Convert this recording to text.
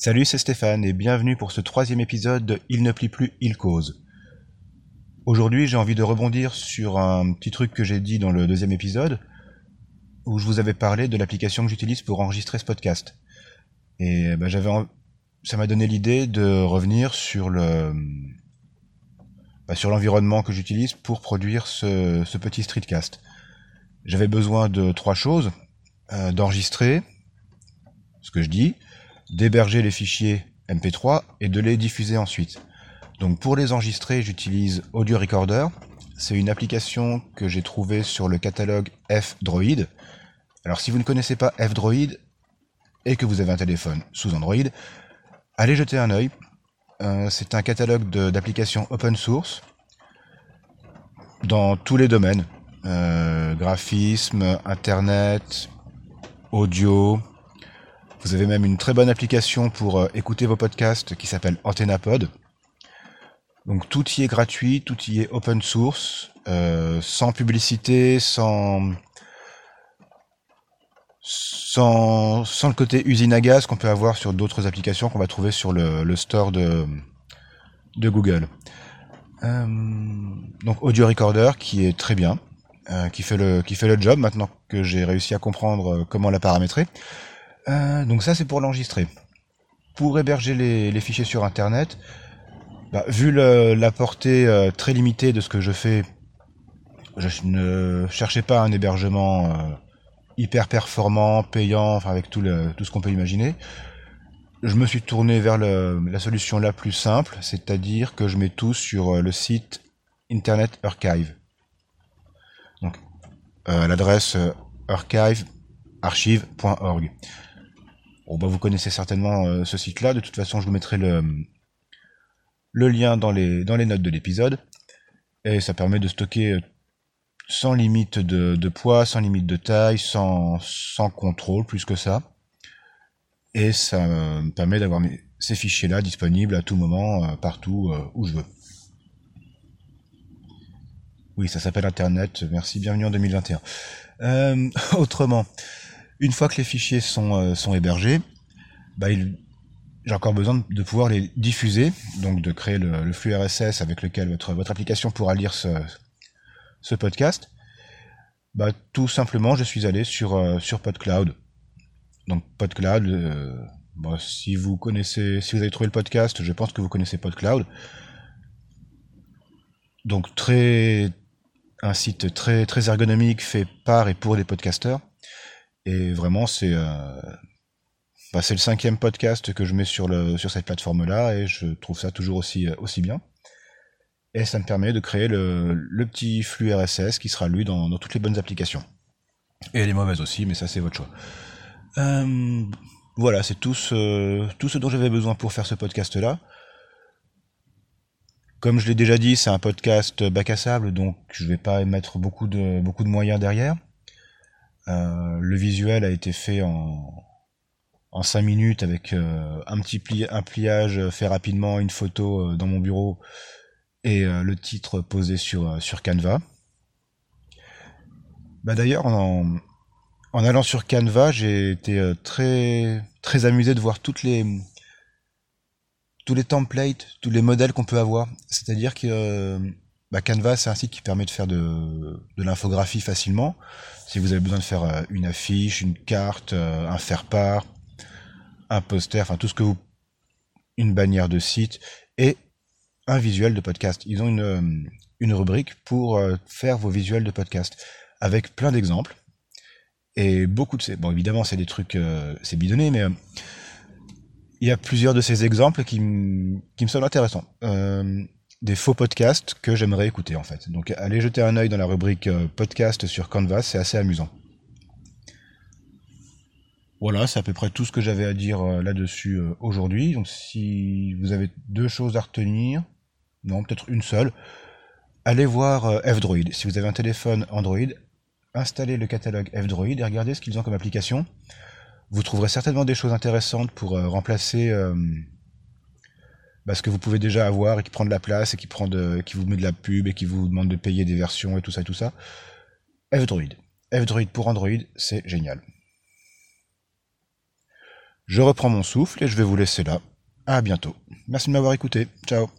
Salut, c'est Stéphane et bienvenue pour ce troisième épisode de Il ne plie plus, il cause. Aujourd'hui, j'ai envie de rebondir sur un petit truc que j'ai dit dans le deuxième épisode, où je vous avais parlé de l'application que j'utilise pour enregistrer ce podcast. Et j'avais, ça m'a donné l'idée de revenir sur sur l'environnement que j'utilise pour produire ce, ce petit streetcast. J'avais besoin de trois choses euh, d'enregistrer ce que je dis, d'héberger les fichiers MP3 et de les diffuser ensuite. Donc pour les enregistrer, j'utilise Audio Recorder. C'est une application que j'ai trouvée sur le catalogue F-Droid. Alors si vous ne connaissez pas F-Droid et que vous avez un téléphone sous Android, allez jeter un œil. Euh, c'est un catalogue d'applications open source dans tous les domaines. Euh, graphisme, internet, audio, vous avez même une très bonne application pour euh, écouter vos podcasts qui s'appelle AntennaPod. Donc tout y est gratuit, tout y est open source, euh, sans publicité, sans, le côté usine à gaz qu'on peut avoir sur d'autres applications qu'on va trouver sur le, store de, Google. Euh, donc Audio Recorder qui est très bien, qui fait le job maintenant que j'ai réussi à comprendre comment la paramétrer. Euh, donc ça c'est pour l'enregistrer. Pour héberger les, fichiers sur Internet, bah, vu la portée euh, très limitée de ce que je fais, je ne cherchais pas un hébergement euh, hyper performant, payant, avec tout, tout ce qu'on peut imaginer. Je me suis tourné vers la solution la plus simple, c'est-à-dire que je mets tout sur le site Internet Archive. Donc l'adresse archive archive.org. Bon, bah, vous connaissez certainement euh, ce site-là. De toute façon, je vous mettrai le, lien dans les, notes de l'épisode. Et ça permet de stocker euh, sans limite de, poids, sans limite de taille, sans, contrôle plus que ça. Et ça me permet d'avoir ces fichiers-là disponibles à tout moment, euh, partout où je veux. Oui, ça s'appelle Internet. Merci, bienvenue en 2021. autrement, une fois que les fichiers sont, euh, sont hébergés, bah, j'ai encore besoin de pouvoir les diffuser, donc de créer le, flux RSS avec lequel votre, votre application pourra lire ce, ce podcast. Bah, tout simplement, je suis allé sur, euh, sur PodCloud. Donc PodCloud, euh, bah, si vous connaissez, si vous avez trouvé le podcast, je pense que vous connaissez PodCloud. Donc très un site très très ergonomique fait par et pour les podcasteurs. Et vraiment, c'est euh, bah, c'est le cinquième podcast que je mets sur, le, sur cette plateforme-là, et je trouve ça toujours aussi, euh, aussi bien. Et ça me permet de créer le, le petit flux RSS qui sera lu dans, dans, toutes les bonnes applications. Et les mauvaises aussi, mais ça c'est votre choix. Euh, voilà, c'est tout ce, tout ce dont j'avais besoin pour faire ce podcast-là. Comme je l'ai déjà dit, c'est un podcast bac à sable, donc je vais pas mettre beaucoup de, beaucoup de moyens derrière. Euh, le visuel a été fait en, en 5 minutes avec euh, un petit un pliage fait rapidement, une photo euh, dans mon bureau et le titre posé sur, sur Canva. Bah d'ailleurs, en, en allant sur Canva, j'ai été très, très amusé de voir toutes les, tous les templates, tous les modèles qu'on peut avoir. C'est-à-dire que bah Canva, c'est un site qui permet de faire de, l'infographie facilement. Si vous avez besoin de faire euh, une affiche, une carte, euh, un faire-part, un poster, enfin tout ce que vous... une bannière de site et un visuel de podcast. Ils ont une, euh, une rubrique pour faire vos visuels de podcast avec plein d'exemples et beaucoup de ces... Bon, évidemment, c'est des trucs, c'est bidonné, mais il y a plusieurs de ces exemples qui, qui me semblent intéressants des faux podcasts que j'aimerais écouter en fait. Donc allez jeter un œil dans la rubrique euh, podcast sur Canvas, c'est assez amusant. Voilà, c'est à peu près tout ce que j'avais à dire euh, là-dessus euh, aujourd'hui. Donc si vous avez deux choses à retenir, non, peut-être une seule, allez voir F-Droid. Si vous avez un téléphone Android, installez le catalogue F-Droid et regardez ce qu'ils ont comme application. Vous trouverez certainement des choses intéressantes pour remplacer bah, ce que vous pouvez déjà avoir et qui prend de la place et qui vous met de la pub et qui vous demande de payer des versions et tout ça, tout ça. F-Droid. F-Droid pour Android, c'est génial. Je reprends mon souffle et je vais vous laisser là. À bientôt. Merci de m'avoir écouté. Ciao.